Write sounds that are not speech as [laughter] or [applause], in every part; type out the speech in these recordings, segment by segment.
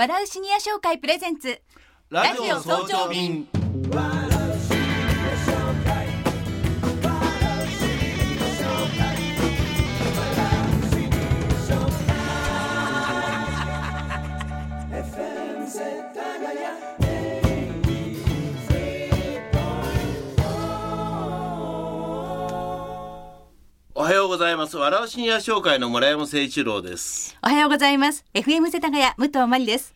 笑うシニア商会プレゼンツ。ラジオ早朝便ございます。笑うシニア商会の村山誠一郎です。おはようございます。FM 世田谷武藤真理です。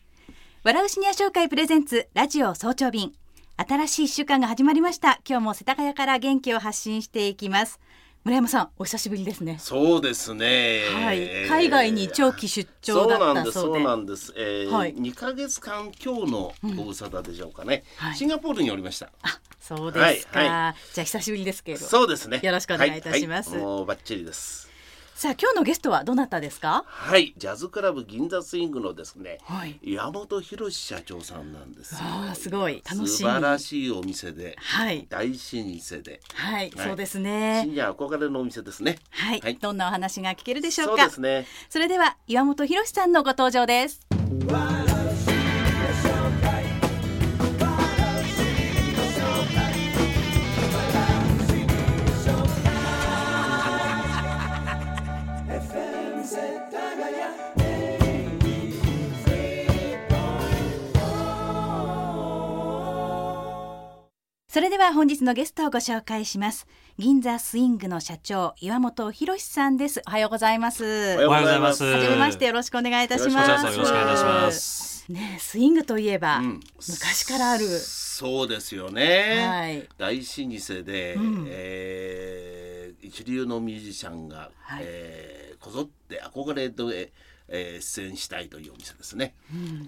笑うシニア商会プレゼンツラジオ早朝便。新しい一週間が始まりました。今日も世田谷から元気を発信していきます。村山さんお久しぶりですね。そうですね。はい。海外に長期出張だったそうなんですそうなんです、えーはい。2ヶ月間今日のご無沙汰でしょうかね、はい。シンガポールにおりました。あそうですか、はいはじゃあ久しぶりですけれど。そうですね。よろしくお願いいたします。はいはい。もうバッチリです。さあ今日のゲストはどなたですか？はいジャズクラブ銀座スイングのですね、はい。山本博社長さんなんですよ。あーすごい。楽しみ素晴らしいお店ではい。大老舗で。はい、はい。そうですね。シニア憧れのお店ですね。はい、はい。どんなお話が聞けるでしょうそうかですね。それでは岩本博さんのご登場ですそれでは本日のゲストをご紹介します。銀座スイングの社長岩本博さんです。おはようございます。おはようございます。はじめましてよろしくお願いいたします。よろしくお願いします。ねえスイングといえば、うん。昔からある。そうですよね、はい。大老舗で、うん。えー一流のミュージシャンが、はい。えーこぞって憧れで、えー出演したいというお店ですね、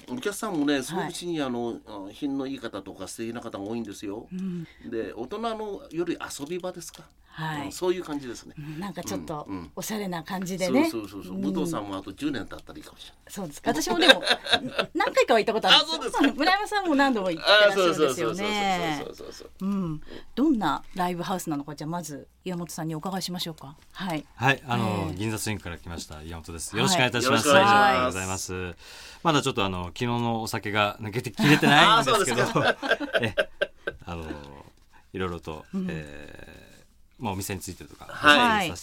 お客さんもねすごくシニアの、あ品のいい方とか素敵な方が多いんですよ、うん。で大人のより遊び場ですか、はい。うんそういう感じですね、なんかちょっとおしゃれな感じでね、そうそうそう武藤さんもあと10年経ったらいいかもしれない。そうですか。私もでも [laughs] 何回かは行ったことあるんあそうですか。村山さんも何度も行ってらっしゃるんですよね。そうそうそうそううんどんなライブハウスなのかじゃあまず岩本さんにお伺いしましょうかはいはい、あの、ええ銀座スイングから来ました岩本です。よろしくお願いいたします。はいよろしくお願いしますありがとうございます。まだちょっとあの昨日のお酒が抜けてきれてないんですけど、え、あのいろいろと、えーまあお店についてとか、はい。や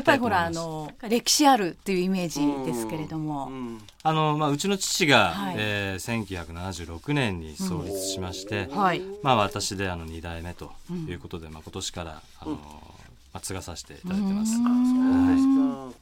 っぱりほ。らあの歴史あるっていうイメージですけれども、うん。あのまあうちの父が、はい。えー、1976年に創立しまして、はい。まあ私であの2代目ということで、まあ今年からあの、まあ継がさせていただいてます。そうですか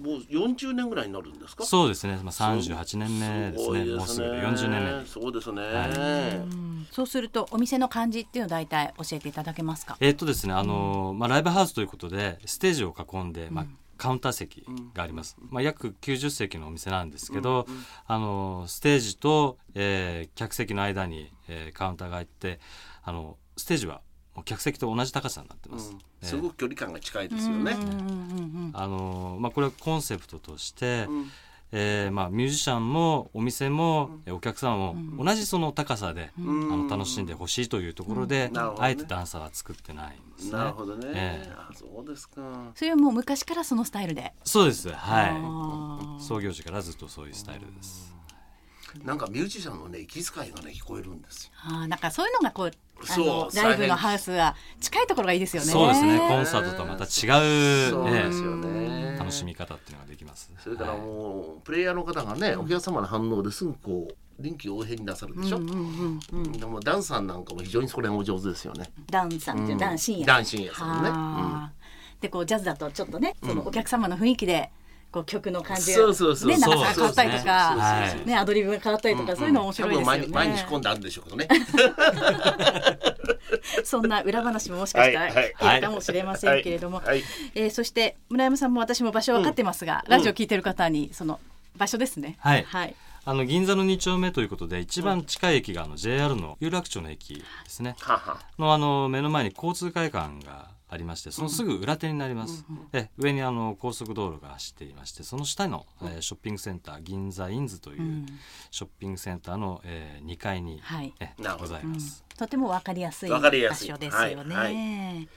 もう40年ぐらいになるんですか？そうですね、まあ38年目ですね。もうすぐで40年目。そうですね、はうん。そうするとお店の感じっていうのを大体教えていただけますか？えーっとですね、あのまあライブハウスということでステージを囲んで、まあカウンター席があります。まあ約90席のお店なんですけど、あのステージと、えー客席の間に、えーカウンターがあって、あのステージは客席と同じ高さになってます。えーすごく距離感が近いですよね。うんうんうんあのまあこれはコンセプトとして、んえーまあミュージシャンもお店も、えーお客さんも同じその高さで、あの楽しんでほしいというところで、ねあえて段差は作ってないんですね。なるほどね。ええあそうですか。それはもう昔からそのスタイルでそうです。あはい。創業時からずっとそういうスタイルです。なんかミュージシャンのね息遣いがね聞こえるんですよ。あーなんかそういうのがこうあそうのライブのハウスは近いところがいいですよね。そうですね。コンサートとはまた違う、そうねですよね。楽しみ方っていうのができます。それからはいもうプレイヤーの方がねお客様の反応ですぐこう臨機応変になさるでしょ？うんうんうんでもダンさんなんかも非常にそれがお上手ですよね。ダンさんっていう、ダン深夜ダン深夜さんね。はあでこうジャズだとちょっとねそのお客様の雰囲気でこう曲の感じがね長さが変わったりとかですねねアドリブが変わったりとかそういうの面白いですよね。多分毎日毎日今度あるんでしょうけどね。[laughs] そんな裏話ももしかしたらはいはい聞けるかもしれませんけれども、えーそして村山さんも私も場所分かってますが、ラジオ聞いてる方にその場所ですね。はいはい。あの銀座の2丁目ということで一番近い駅があの JR の有楽町の駅ですね。のあの目の前に交通会館がありましてそのすぐ裏手になります、え上にあの高速道路が走っていましてその下の、えーショッピングセンター銀座インズといううん。ショッピングセンターの、えー2階に、はい。えございます、とても分かりやすい場やすい。所ですよね。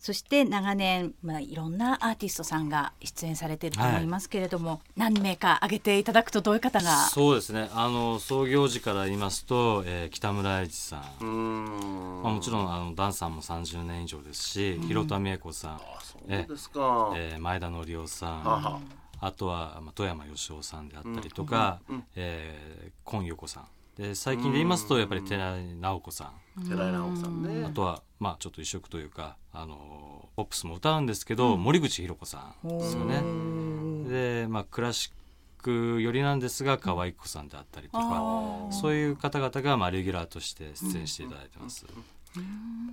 はいそして長年、まあ、いろんなアーティストさんが出演されていると思いますけれども、はい、何名か挙げていただくとどういう方が？そうですね。あの創業時から言いますと、えー、北村英治さん。ん、まあ、もちろんあのダンさんも30年以上ですし広田美恵子さん、えー、えー、前田紀夫さん。あとは、まあ、富山義雄さんであったりとか、うんうん、えー、今陽子さん。で最近で言いますとやっぱり寺井直子さん。寺井直子さんね。あとはまあちょっと異色というかあのポップスも歌うんですけど、うん、森口博子さんですよね。でまあクラシック寄りなんですが可愛い子さんであったりとかそういう方々がまあレギュラーとして出演していただいてます。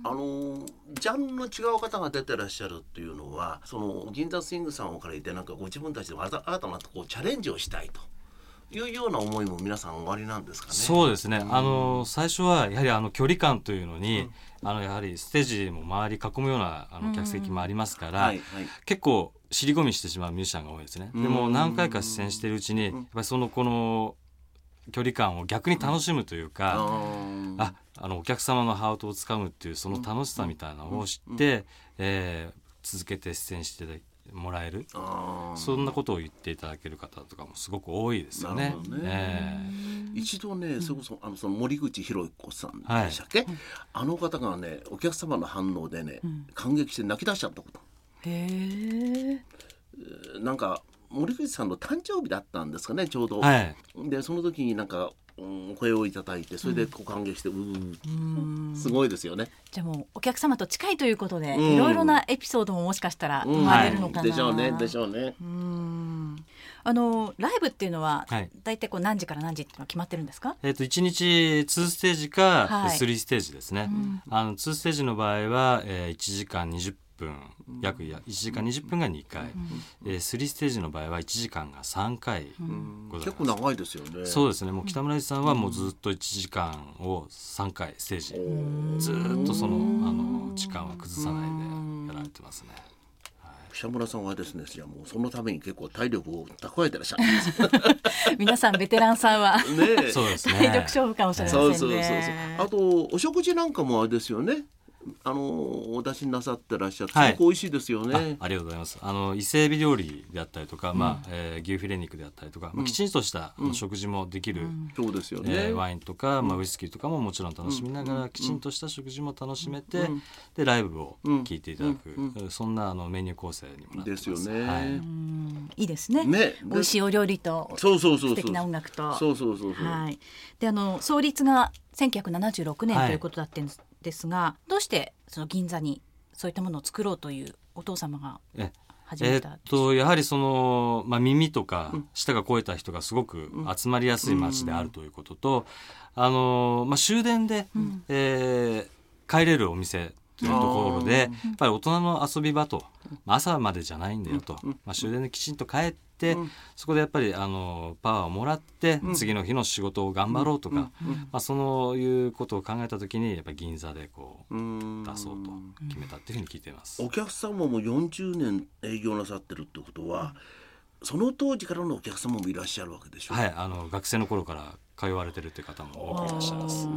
あのジャンルの違う方が出てらっしゃるっていうのはその銀座スイングさんをから言ってなんかご自分たちで新たなこうチャレンジをしたいと。いうような思いも皆さんおありなんですかね？そうですね。あの最初はやはりあの距離感というのに、うん、あのやはりステージも周り囲むようなあの客席もありますから、結構尻込みしてしまうミュージシャンが多いですね。でも何回か出演しているうちに、やっぱりそのこの距離感を逆に楽しむというか、ああのお客様のハートをつかむっていうその楽しさみたいなのを知って、えー、続けて出演していただもらえる。そんなことを言っていただける方とかもすごく多いですよね。ね。えー、一度ねそれこそあのその森口博子さんでしたっけ、はい、あの方がねお客様の反応でね、うん、感激して泣き出しちゃったこと。へえ。なんか森口さんの誕生日だったんですかねちょうど。はい、でその時になんか声をいただいてそれでこう感激して、うん、すごいですよね。じゃあもうお客様と近いということで、いろいろなエピソードももしかしたら生まれるのかな、でしょうねでしょうね。あのライブっていうのは、はい、大体こう何時から何時っていうのは決まってるんですか？えっ、ー、と一日2ステージか、はい、3ステージですね。うん、あの2ステージの場合は、えー、1時間20分約1時間20分が2回、うん、えー、3ステージの場合は1時間が3回ございます、結構長いですよね。そうですね。もう北村さんはもうずっと1時間を3回ステージずっとそのあの時間は崩さないでやられてますね。北村さんはですねじゃもうそのために結構体力を蓄えてらっしゃる [laughs] 皆さんベテランさんはねそうですね。体力勝負かもしれませんね。そうそうそうそう。あとお食事なんかもあれですよねあのお出しなさってらっしゃって、すごく美味しいですよね。あ。ありがとうございます。あの伊勢海老料理であったりとか、うん、まあ、えー、牛フィレ肉であったりとか、まあ、きちんとした食事もできる、そうですよね、えー、ワインとか、まあ、ウイスキーとかももちろん楽しみながら、きちんとした食事も楽しめて、でライブを聴いていただく、そんなあのメニュー構成にもなってます。ですよね。はい、いいですね。ね。美味しいお料理とそうそうそう素敵な音楽と。そうそうそうそう。はい。であの創立が1976年ということだったんです。ですがどうしてその銀座にそういったものを作ろうというお父様が始めたえっとやはりその、まあ、耳とか舌が肥えた人がすごく集まりやすい街であるということと、うん、あのまあ、終電で、うん、えー、帰れるお店というところでやっぱり大人の遊び場と、まあ、朝までじゃないんだよと、まあ、終電できちんと帰って、うん、そこでやっぱりあのパワーをもらって、うん、次の日の仕事を頑張ろうとか、うん、まあ、そういうことを考えた時にやっぱり銀座でこう出そうと決めたっていうふうに聞いています。お客様も40年営業なさってるってことは、その当時からのお客様もいらっしゃるわけでしょ？はいあの学生の頃から通われてるっていう方も多くいらっしゃいます。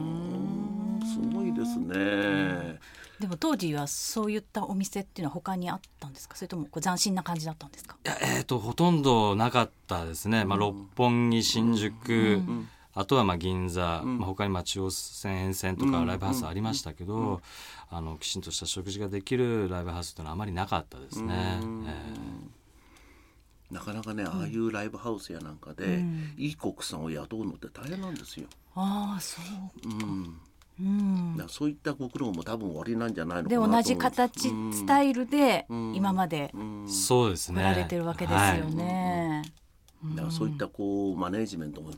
当時はそういったお店っていうのは他にあったんですか？それともこう斬新な感じだったんですか？いや、えーと、ほとんどなかったですね、まあ、六本木新宿、うん、あとはまあ銀座、うん、まあ、他にまあ中央線沿線とかライブハウスありましたけど、あのきちんとした食事ができるライブハウスっていうのはあまりなかったですね。えー、なかなかねああいうライブハウスやなんかで、うん、いいコックさんを雇うのって大変なんですよ。ああそう、うんうん、そういったご苦労も多分おありなんじゃないので同じ形、うん、スタイルで今までそうですね。られてるわけですよね。そういったこうマネージメントも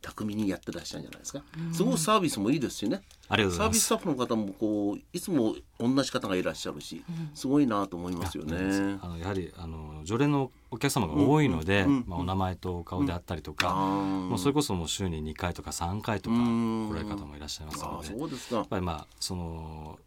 巧みにやってらっしゃるんじゃないですか、うん、すごくサービスもいいですしね。サービススタッフの方もこういつも同じ方がいらっしゃるし、すごいなと思いますよね。あのやはりあの常連のお客様が多いので、うん、まあ、お名前とお顔であったりとか、もうそれこそもう週に2回とか3回とか来られる方もいらっしゃいますのでそうですか。やっぱりまあその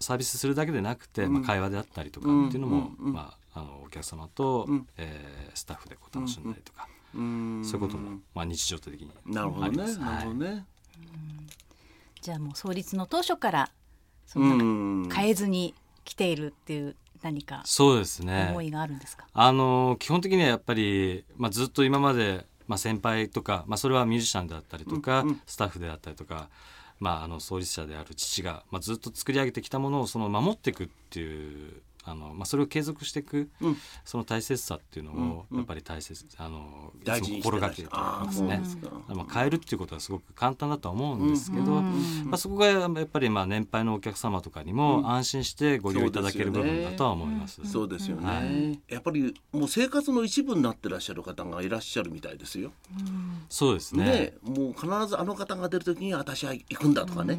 サービスするだけでなくて、まあ、会話であったりとかっていうのも、まあ、あのお客様と、うん、えー、スタッフでこう楽しんだりとか。そういうことも、まあ、日常的に。なるほどね。なるほどね。じゃあもう創立の当初からそんな変えずに来ているっていう何かそうですね。思いがあるんですか？あの基本的にはやっぱり、まあ、ずっと今まで、まあ、先輩とか、まあ、それはミュージシャンであったりとか、うんうん。スタッフであったりとか、まあ、あの創立者である父が、まあ、ずっと作り上げてきたものをその守っていくっていうあの、まあ、それを継続していく、うん。その大切さっていうのをうんうん。やっぱり大切あの大事にいつもしてらっしゃる心がけてますね。あーそうで。すか。まあ、変えるっていうことはすごく簡単だとは思うんですけど、うんまあ、そこがやっぱりまあ年配のお客様とかにも安心してご利用いただける部分だとは思います。そうですよね、はい。やっぱりもう生活の一部になってらっしゃる方がいらっしゃるみたいですよ。そうですね。ねもう必ずあの方が出る時に私は行くんだとかね、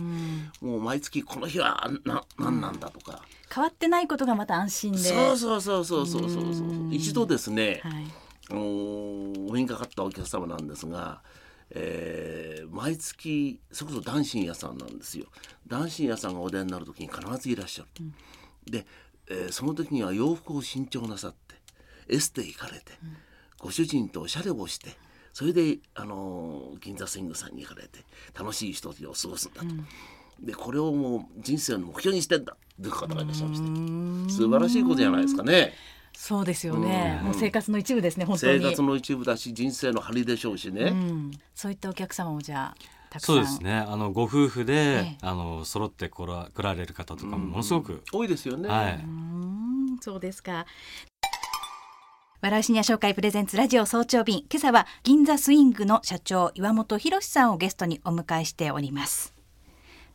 もう毎月この日はな何なんだとか、変わってないことがまた安心で。そうそうそうそうそうそう一度ですね、はい。あのーお目にかかったお客様なんですが、えー毎月それこそ男子屋さんなんですよ男子屋さんがお出になる時に必ずいらっしゃる、で、えーその時には洋服を新調なさってエステ行かれて、ご主人とおしゃれをしてそれで、あのー銀座スイングさんに行かれて楽しいひとときを過ごすんだと。でこれをもう人生の目標にしてんだという方がいらっしゃいまして素晴らしいことじゃないですかね。そうですよね、うん。もう生活の一部ですね本当生に活の一部だし人生の張りでしょうしね。うん、そういったお客様もじゃあたくさん。そうですね。あのご夫婦で、ええ。あの揃って来ら来られる方とかもものすごく、多いですよね。はい、うんそうですか。笑うシニア紹介プレゼンツラジオ早朝便。今朝は銀座スイングの社長岩本博さんをゲストにお迎えしております。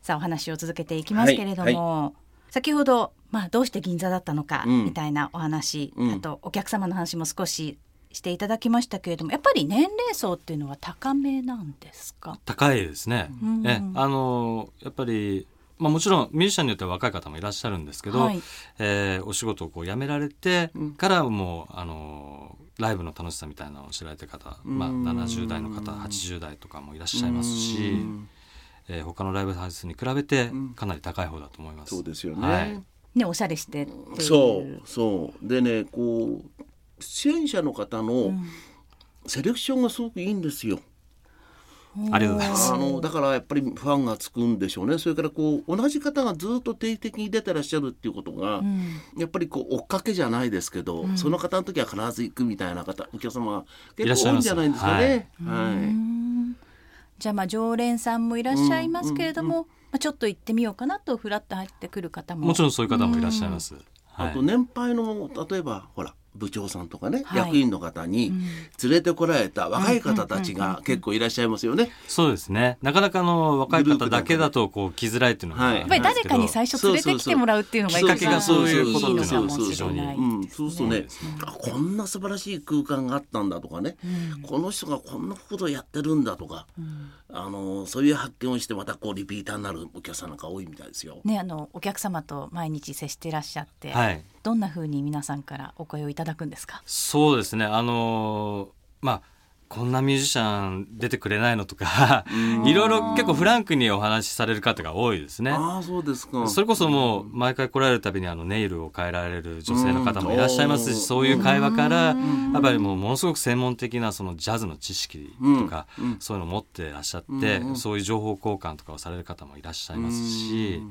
さあお話を続けていきますけれども、先ほどまあどうして銀座だったのかうん。みたいなお話、うん。あとお客様の話も少ししていただきましたけれどもやっぱり年齢層っていうのは高めなんですか？高いですね。うん。えあのやっぱりまあ、もちろんミュージシャンによっては若い方もいらっしゃるんですけど、はい。えーお仕事をこう辞められてうん。からもう、あのライブの楽しさみたいなのを知られてる方、まあ、うん。70代の方80代とかもいらっしゃいますし、うんえー他のライブハウスに比べてうん。かなり高い方だと思います。そうですよね。はい。ねおしゃれしてそうそう。でねこう出演者の方のセレクションがすごくいいんですよ。ありがとうございます。あのだからやっぱりファンがつくんでしょうね。それからこう同じ方がずっと定期的に出てらっしゃるっていうことが、うん。やっぱりこう追っかけじゃないですけど、その方の時は必ず行くみたいな方お客様が結構多いんじゃないんですかね。うはい。んじゃあまあ常連さんもいらっしゃいますけれども、まあ、ちょっと行ってみようかなとフラッと入ってくる方も。もちろんそういう方もいらっしゃいます。はい。あと年配の例えばほら部長さんとかね、はい役員の方に連れてこられた若い方たちが結構いらっしゃいますよね。そうですね。なかなかあの若い方だけだとこう来づらいっていうのがはいやっぱり誰かに最初連れてきてもらうっていうのがきっかけがそういうこといいっていうのはのかもしれないうん、ですそうするとねね。あこんな素晴らしい空間があったんだとかね、この人がこんなことをやってるんだとか、あのそういう発見をしてまたこうリピーターになるお客さんなんか多いみたいですよ。ねあのお客様と毎日接していらっしゃって、はい。どんな風に皆さんからお声をいただくんですか？そうですね。あのーまあこんなミュージシャン出てくれないのとか、いろいろ結構フランクにお話しされる方が多いですね。ああそうですか。それこそもう毎回来られるたびにあのネイルを変えられる女性の方もいらっしゃいますうんし、そういう会話からやっぱりもうものすごく専門的なそのジャズの知識とかそういうのを持ってらっしゃってうんそういう情報交換とかをされる方もいらっしゃいますし、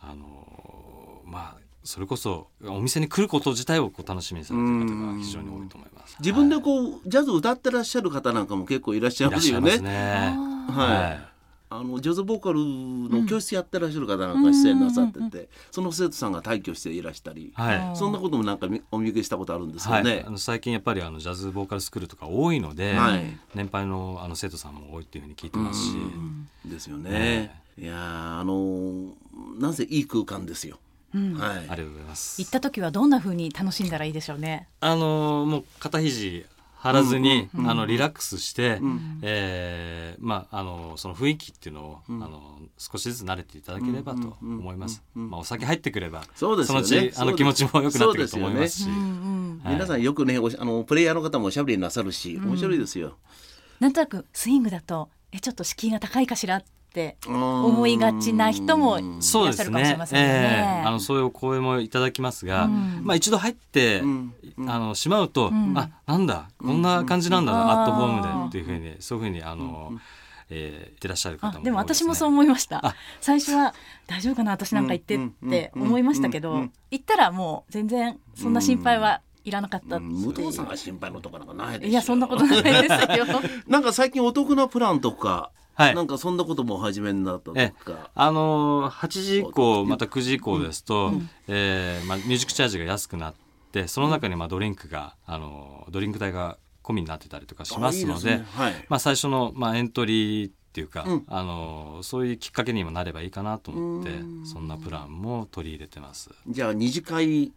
あのまあそれこそお店に来ること自体をこう楽しみにされてる方が非常に多いと思います。自分ではいこう、ジャズ歌ってらっしゃる方なんかも結構いらっしゃいますよね。ね。はい。はいあのジャズボーカルの教室やってらっしゃる方なんか出演なさってて、その生徒さんが退去していらしたり、はい。そんなこともなんかみお見受けしたことあるんですはい、よねあ。の最近やっぱりあのジャズボーカルスクールとか多いので、はい年配のあの生徒さんも多いっていうふうに聞いてますし、ですよねね。いやーあのーなんせいい空間ですよ。はい。ありがとうございます。行。った時はどんな風に楽しんだらいいでしょうね。あのもう肩肘張らずに、うんあのリラックスして、んえーまああのその雰囲気っていうのを、あの少しずつ慣れていただければと思います。まあお酒入ってくれば、そうですよね。のうちあの気持ちも良くなってくると思いますし、そううんはい。皆さんよくね、あのプレイヤーの方もおしゃべりなさるし、面白いですよ。なんとなくスイングだとえちょっと敷居が高いかしらって思思いがちな人もいそうですらっしゃるかもしれねま。せんよね。ええ。あのそういうお声もいただきますが、うん。まあ一度入って、うん。あのしまうと、ん。あなんだこんな感じなんだな、うん。アットホームでっていうふうにそういうふうにあの、えー、言ってらっしゃる方も、ね、でも私もそう思いました。最初は大丈夫かな私なんか行ってって思いましたけど行ったらもう全然そんな心配はいらなかった武藤さんが心配のところなんかないですいやそんなことないですよ。[laughs] なんか最近お得なプランとかはい、なんかそんなことも始めになった。とか。あのー、8時以降また9時以降ですと、うん、えー、まあ、ミュージックチャージが安くなってその中にまあドリンクが、あのドリンク代が込みになってたりとかしますので、ね。はい、まあ、最初の、まあ、エントリーっていうか、うん、あのそういうきっかけにもなればいいかなと思ってそんなプランも取り入れてます。じゃあ二次会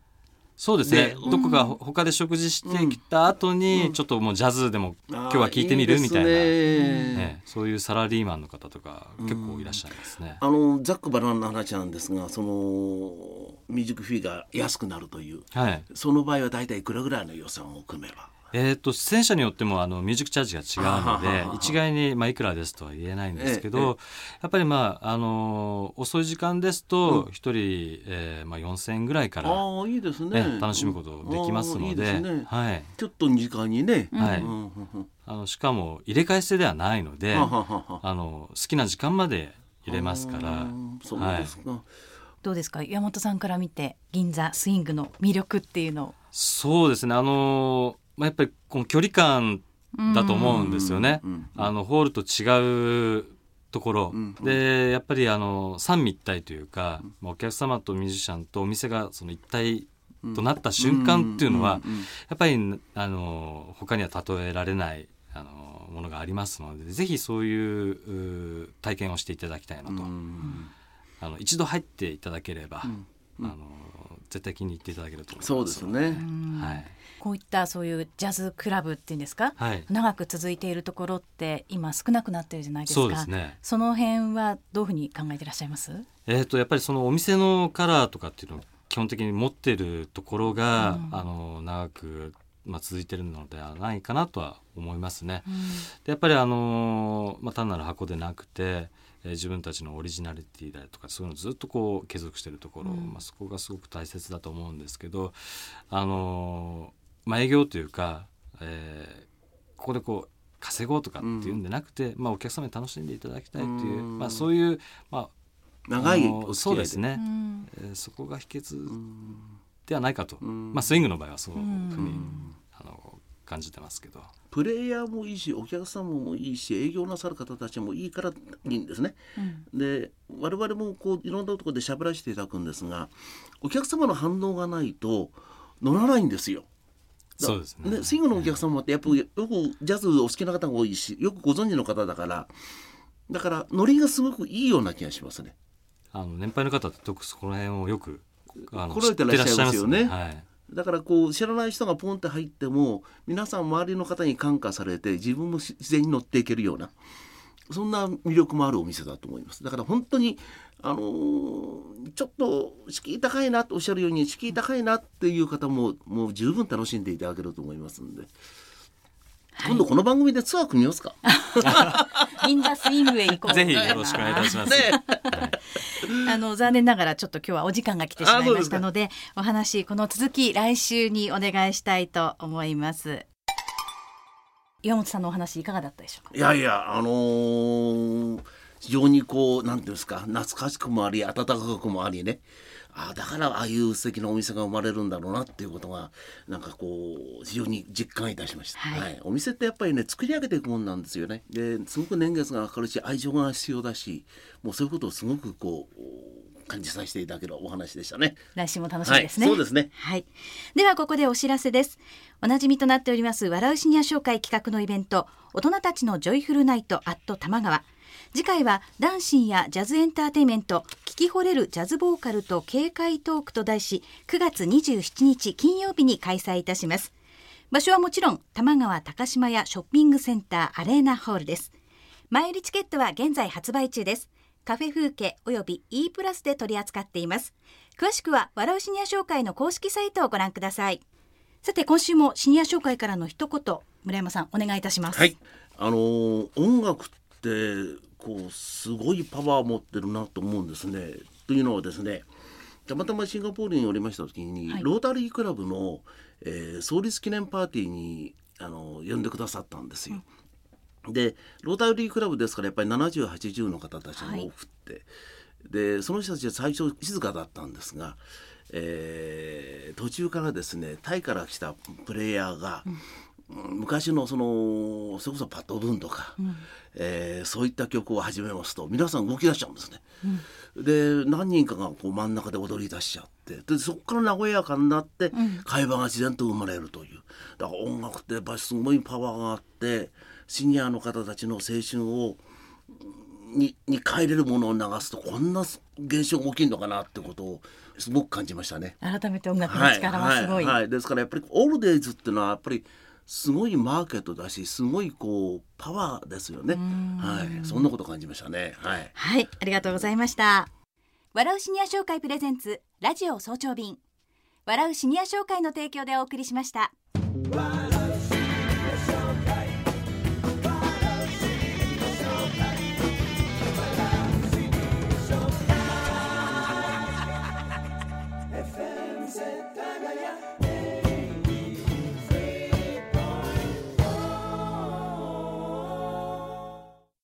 そうですね、どこか他で食事してきた後に、ちょっともうジャズでも今日は聞いてみるみたいな、ね、そういうサラリーマンの方とか結構いらっしゃいますね。あのザックバランの話なんですがそのミュージックフィーが安くなるという、はい、その場合は大体いくらぐらいの予算を組めば？えーと、出演者によってもあのミュージックチャージが違うので一概に、まあ、いくらですとは言えないんですけど、ええ、やっぱり、まああのー、遅い時間ですと1人、うん、えーまあ、4,000円ぐらいからあいいですね、楽しむことできますので、ね、はい、ちょっと時間にね、はい。あのしかも入れ替え制ではないのであの好きな時間まで入れますから。そうですか、はい。どうですか？山本さんから見て銀座スイングの魅力っていうのそうですね。あのまあ、やっぱりこの距離感だと思うんですよね。あのホールと違うところ、でやっぱりあの三位一体というか、まあ、お客様とミュージシャンとお店がその一体となった瞬間っていうのは、やっぱりあの他には例えられないあのものがありますのでぜひそういう体験をしていただきたいなと、あの一度入っていただければ、あの絶対気に入っていただけると思います。そうですね、はいこういったそういうジャズクラブっていうんですか、はい、長く続いているところって今少なくなってるじゃないですか。そうですね。その辺はどういうふうに考えていらっしゃいます？えっ、ー、とやっぱりそのお店のカラーとかっていうのを基本的に持ってるところが、うん、あの長くまあ、続いてるのではないかなとは思いますね。うん、でやっぱりあの、まあ、単なる箱でなくて、えー、自分たちのオリジナリティだとかそういうのをずっとこう継続してるところ、うん、まあ、そこがすごく大切だと思うんですけどあのまあ、営業というか、えー、ここでこう稼ごうとかっていうんでなくて、うん、まあ、お客様に楽しんでいただきたいという、まあ、そういう、まあ、長いそうですね、えー、そこが秘訣ではないかと、まあ、スイングの場合はそういうふうにあの感じてますけど。プレイヤーもいいしお客様もいいし営業なさる方たちもいいからいいんですね。うん、で我々もこういろんなところでしゃべらせていただくんですがお客様の反応がないと乗らないんですよ。そうですねスイングのお客様ってやっぱりよくジャズお好きな方が多いしよくご存知の方だからだからノリがすごくいいような気がしますね。あの年配の方って特そこら辺をよくあのてらっしゃいますよね。はい、だからこう知らない人がポンって入っても皆さん周りの方に感化されて自分も自然に乗っていけるようなそんな魅力もあるお店だと思います。だから本当にあのー、ちょっと敷居高いなとおっしゃるように敷居高いなっていう方ももう十分楽しんでいただけると思いますんで。はい、今度この番組でツアー組みますか？[laughs] 銀座スイングへ行こう。[laughs] ぜひよろしくお願いいたします。ね、[laughs] あの残念ながらちょっと今日はお時間が来てしまいましたので、お話この続き来週にお願いしたいと思います。岩本さんのお話いかがだったでしょうか？いやいやあのー非常にこう何ていうんですか懐かしくもあり温かくもありねあだからああいう素敵なお店が生まれるんだろうなっていうことがなんかこう非常に実感いたしました、はい、はい、お店ってやっぱりね作り上げていくもんなんですよね。ですごく年月がかかるし愛情が必要だしもうそういうことをすごくこう感じさせていただけるお話でしたね。来週も楽しみですね、はい、そうですね。はい。ではここでお知らせです。おなじみとなっております笑うシニア紹介企画のイベント大人たちのジョイフルナイトアット玉川。次回はダンシンやジャズエンターテイメント聞き惚れるジャズボーカルと軽快トークと題し9月27日金曜日に開催いたします。場所はもちろん玉川高島屋ショッピングセンターアレーナホールです。前売りチケットは現在発売中です。カフェ風景および E プラスで取り扱っています。詳しくは笑うシニア紹介の公式サイトをご覧ください。さて今週もシニア紹介からの一言村山さんお願いいたします。はい。あのー、音楽ってこうすごいパワー持ってるなと思うんですね。というのはですねたまたまシンガポールにおりました時に、はい、ロータリークラブの、えー、創立記念パーティーにあの呼んでくださったんですよ。でロータリークラブですからやっぱり7080の方たちが多くって、はい、でその人たちは最初静かだったんですが、えー、途中からですねタイから来たプレイヤーが、うん、昔のそのそれこそパッド・ブーンとか、うん、えー、そういった曲を始めますと皆さん動き出しちゃうんですね。うん、で何人かがこう真ん中で踊り出しちゃってでそこから和やかになって会話が自然と生まれるという。だから音楽ってやっぱりすごいパワーがあってシニアの方たちの青春をにに帰れるものを流すとこんな現象が起きるのかなってことをすごく感じましたね。改めて音楽の力はすごい、はいはいはい、ですからやっぱりオールデイズっていうのはやっぱりすごいマーケットだしすごいこうパワーですよね。はい、そんなこと感じましたね。はい、はい、ありがとうございました。笑うシニア商会プレゼンツラジオ早朝便笑うシニア商会の提供でお送りしました。